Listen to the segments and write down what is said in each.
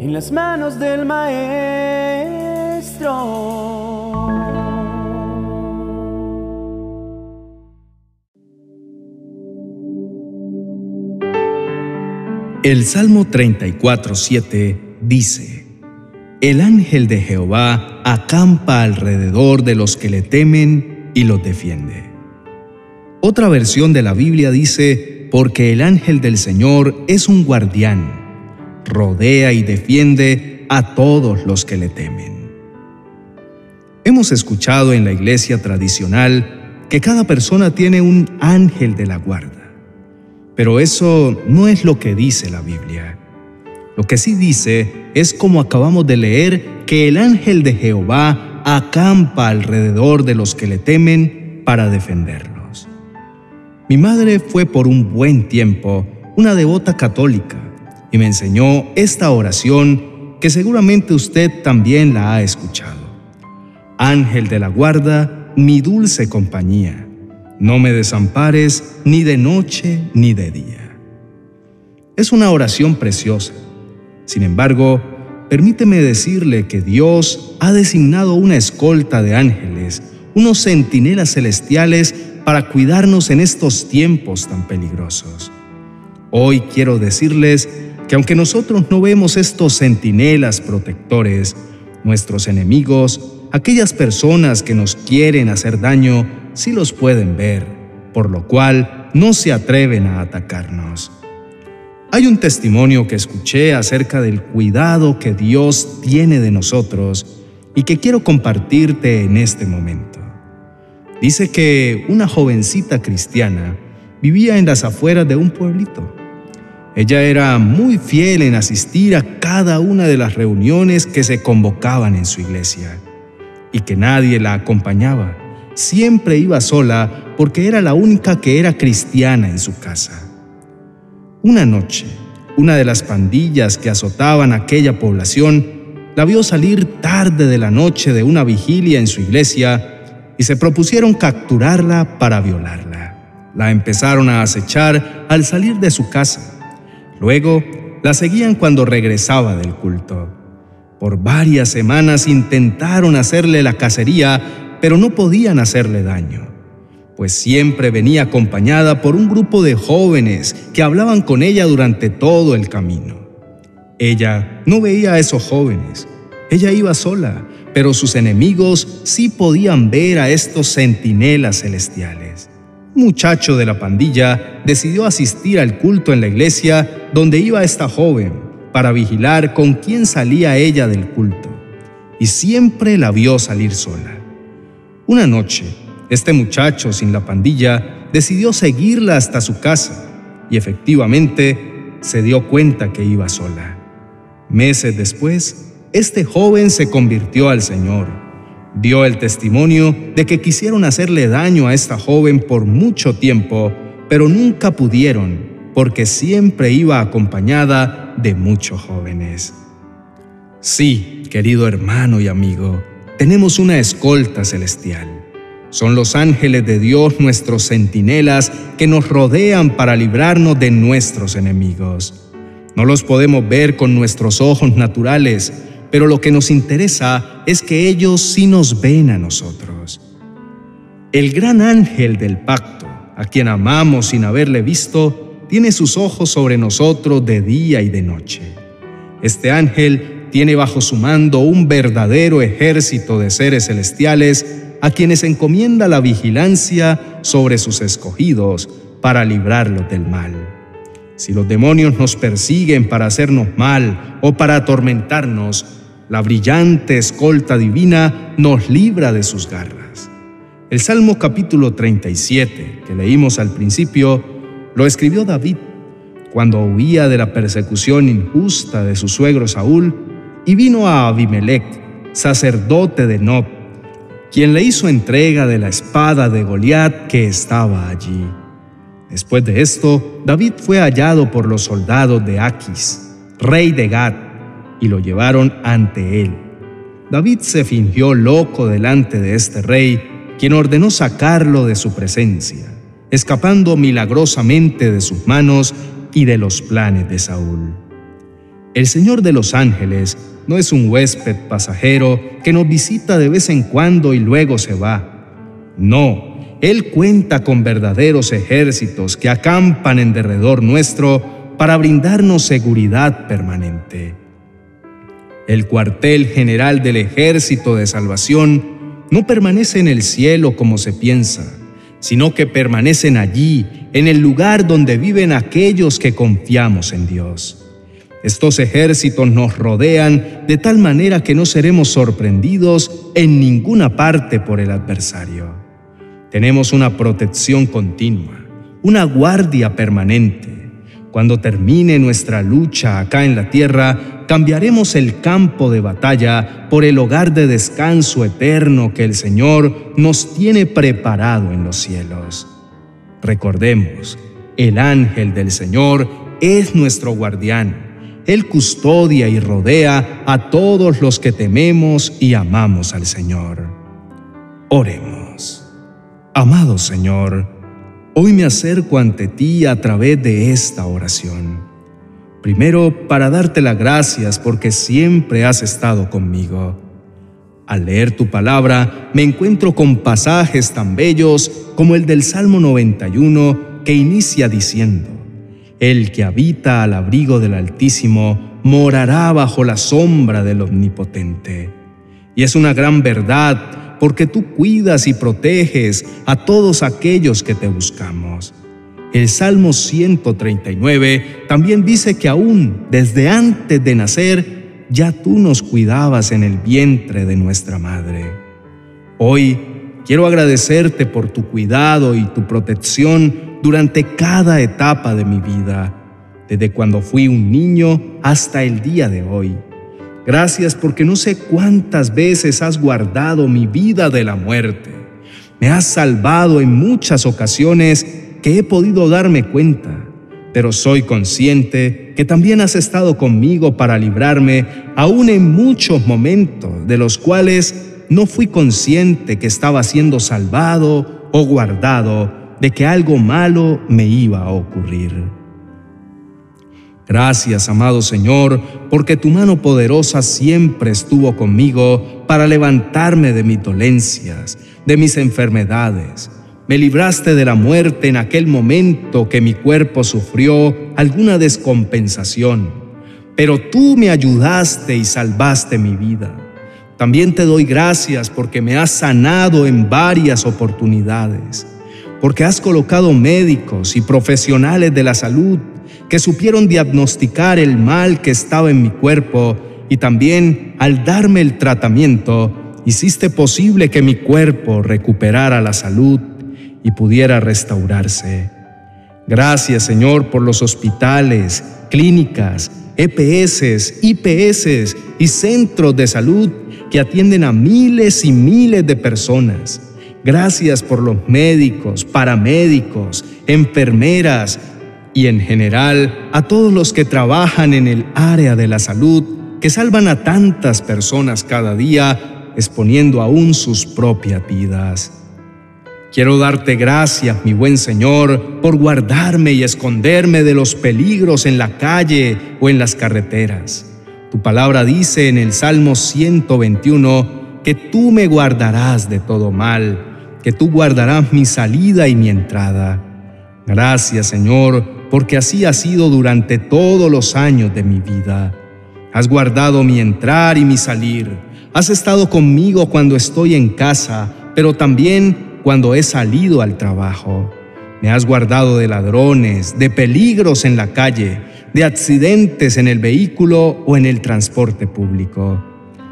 en las manos del Maestro. El Salmo 34.7 dice, El ángel de Jehová acampa alrededor de los que le temen y los defiende. Otra versión de la Biblia dice, porque el ángel del Señor es un guardián, rodea y defiende a todos los que le temen. Hemos escuchado en la iglesia tradicional que cada persona tiene un ángel de la guarda. Pero eso no es lo que dice la Biblia. Lo que sí dice es como acabamos de leer que el ángel de Jehová acampa alrededor de los que le temen para defenderlos. Mi madre fue por un buen tiempo una devota católica y me enseñó esta oración que seguramente usted también la ha escuchado. Ángel de la guarda, mi dulce compañía no me desampares ni de noche ni de día. Es una oración preciosa. Sin embargo, permíteme decirle que Dios ha designado una escolta de ángeles, unos centinelas celestiales para cuidarnos en estos tiempos tan peligrosos. Hoy quiero decirles que aunque nosotros no vemos estos centinelas protectores, nuestros enemigos, aquellas personas que nos quieren hacer daño, sí los pueden ver, por lo cual no se atreven a atacarnos. Hay un testimonio que escuché acerca del cuidado que Dios tiene de nosotros y que quiero compartirte en este momento. Dice que una jovencita cristiana vivía en las afueras de un pueblito. Ella era muy fiel en asistir a cada una de las reuniones que se convocaban en su iglesia y que nadie la acompañaba siempre iba sola porque era la única que era cristiana en su casa. Una noche, una de las pandillas que azotaban aquella población la vio salir tarde de la noche de una vigilia en su iglesia y se propusieron capturarla para violarla. La empezaron a acechar al salir de su casa. Luego la seguían cuando regresaba del culto. Por varias semanas intentaron hacerle la cacería pero no podían hacerle daño, pues siempre venía acompañada por un grupo de jóvenes que hablaban con ella durante todo el camino. Ella no veía a esos jóvenes, ella iba sola, pero sus enemigos sí podían ver a estos centinelas celestiales. Muchacho de la pandilla decidió asistir al culto en la iglesia donde iba esta joven para vigilar con quién salía ella del culto, y siempre la vio salir sola. Una noche, este muchacho sin la pandilla decidió seguirla hasta su casa y efectivamente se dio cuenta que iba sola. Meses después, este joven se convirtió al Señor. Dio el testimonio de que quisieron hacerle daño a esta joven por mucho tiempo, pero nunca pudieron porque siempre iba acompañada de muchos jóvenes. Sí, querido hermano y amigo, tenemos una escolta celestial. Son los ángeles de Dios nuestros centinelas que nos rodean para librarnos de nuestros enemigos. No los podemos ver con nuestros ojos naturales, pero lo que nos interesa es que ellos sí nos ven a nosotros. El gran ángel del pacto, a quien amamos sin haberle visto, tiene sus ojos sobre nosotros de día y de noche. Este ángel tiene bajo su mando un verdadero ejército de seres celestiales a quienes encomienda la vigilancia sobre sus escogidos para librarlos del mal. Si los demonios nos persiguen para hacernos mal o para atormentarnos, la brillante escolta divina nos libra de sus garras. El Salmo capítulo 37, que leímos al principio, lo escribió David cuando huía de la persecución injusta de su suegro Saúl y vino a Abimelech, sacerdote de Nob, quien le hizo entrega de la espada de Goliat que estaba allí. Después de esto, David fue hallado por los soldados de Aquis, rey de Gad, y lo llevaron ante él. David se fingió loco delante de este rey, quien ordenó sacarlo de su presencia, escapando milagrosamente de sus manos y de los planes de Saúl. El Señor de los ángeles no es un huésped pasajero que nos visita de vez en cuando y luego se va. No, Él cuenta con verdaderos ejércitos que acampan en derredor nuestro para brindarnos seguridad permanente. El cuartel general del ejército de salvación no permanece en el cielo como se piensa, sino que permanecen allí, en el lugar donde viven aquellos que confiamos en Dios. Estos ejércitos nos rodean de tal manera que no seremos sorprendidos en ninguna parte por el adversario. Tenemos una protección continua, una guardia permanente. Cuando termine nuestra lucha acá en la tierra, cambiaremos el campo de batalla por el hogar de descanso eterno que el Señor nos tiene preparado en los cielos. Recordemos, el ángel del Señor es nuestro guardián él custodia y rodea a todos los que tememos y amamos al Señor. Oremos. Amado Señor, hoy me acerco ante ti a través de esta oración. Primero, para darte las gracias porque siempre has estado conmigo. Al leer tu palabra, me encuentro con pasajes tan bellos como el del Salmo 91 que inicia diciendo, el que habita al abrigo del Altísimo morará bajo la sombra del Omnipotente. Y es una gran verdad porque tú cuidas y proteges a todos aquellos que te buscamos. El Salmo 139 también dice que aún desde antes de nacer, ya tú nos cuidabas en el vientre de nuestra madre. Hoy quiero agradecerte por tu cuidado y tu protección durante cada etapa de mi vida, desde cuando fui un niño hasta el día de hoy. Gracias porque no sé cuántas veces has guardado mi vida de la muerte. Me has salvado en muchas ocasiones que he podido darme cuenta, pero soy consciente que también has estado conmigo para librarme aún en muchos momentos de los cuales no fui consciente que estaba siendo salvado o guardado de que algo malo me iba a ocurrir. Gracias, amado Señor, porque tu mano poderosa siempre estuvo conmigo para levantarme de mis dolencias, de mis enfermedades. Me libraste de la muerte en aquel momento que mi cuerpo sufrió alguna descompensación, pero tú me ayudaste y salvaste mi vida. También te doy gracias porque me has sanado en varias oportunidades porque has colocado médicos y profesionales de la salud que supieron diagnosticar el mal que estaba en mi cuerpo y también al darme el tratamiento hiciste posible que mi cuerpo recuperara la salud y pudiera restaurarse. Gracias Señor por los hospitales, clínicas, EPS, IPS y centros de salud que atienden a miles y miles de personas Gracias por los médicos, paramédicos, enfermeras y en general a todos los que trabajan en el área de la salud, que salvan a tantas personas cada día, exponiendo aún sus propias vidas. Quiero darte gracias, mi buen Señor, por guardarme y esconderme de los peligros en la calle o en las carreteras. Tu palabra dice en el Salmo 121 que tú me guardarás de todo mal que tú guardarás mi salida y mi entrada. Gracias, Señor, porque así ha sido durante todos los años de mi vida. Has guardado mi entrar y mi salir. Has estado conmigo cuando estoy en casa, pero también cuando he salido al trabajo. Me has guardado de ladrones, de peligros en la calle, de accidentes en el vehículo o en el transporte público.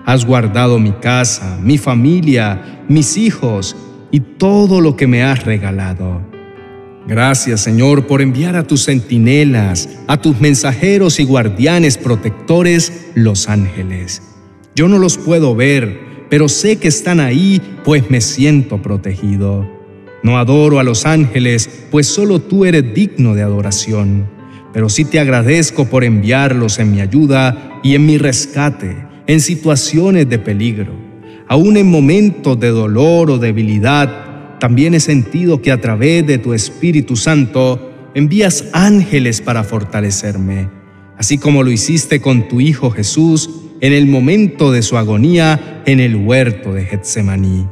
Has guardado mi casa, mi familia, mis hijos y todo lo que me has regalado. Gracias, Señor, por enviar a tus centinelas, a tus mensajeros y guardianes protectores, los ángeles. Yo no los puedo ver, pero sé que están ahí, pues me siento protegido. No adoro a los ángeles, pues solo tú eres digno de adoración, pero sí te agradezco por enviarlos en mi ayuda y en mi rescate, en situaciones de peligro Aún en momentos de dolor o debilidad, también he sentido que a través de tu Espíritu Santo envías ángeles para fortalecerme. así como lo hiciste con tu Hijo Jesús en el momento de su agonía en el huerto de Getsemaní.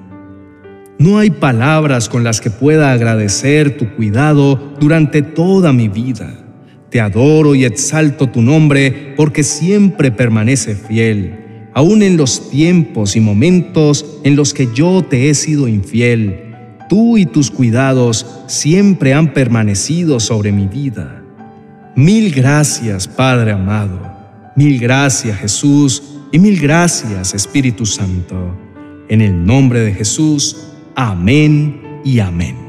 No hay palabras con las que pueda agradecer tu cuidado durante toda mi vida. Te adoro y exalto tu nombre porque siempre permanece fiel, aun en los tiempos y momentos en los que yo te he sido infiel. Tú y tus cuidados siempre han permanecido sobre mi vida. Mil gracias, Padre amado. Mil gracias, Jesús. Y mil gracias, Espíritu Santo. En el nombre de Jesús. Amén y amén.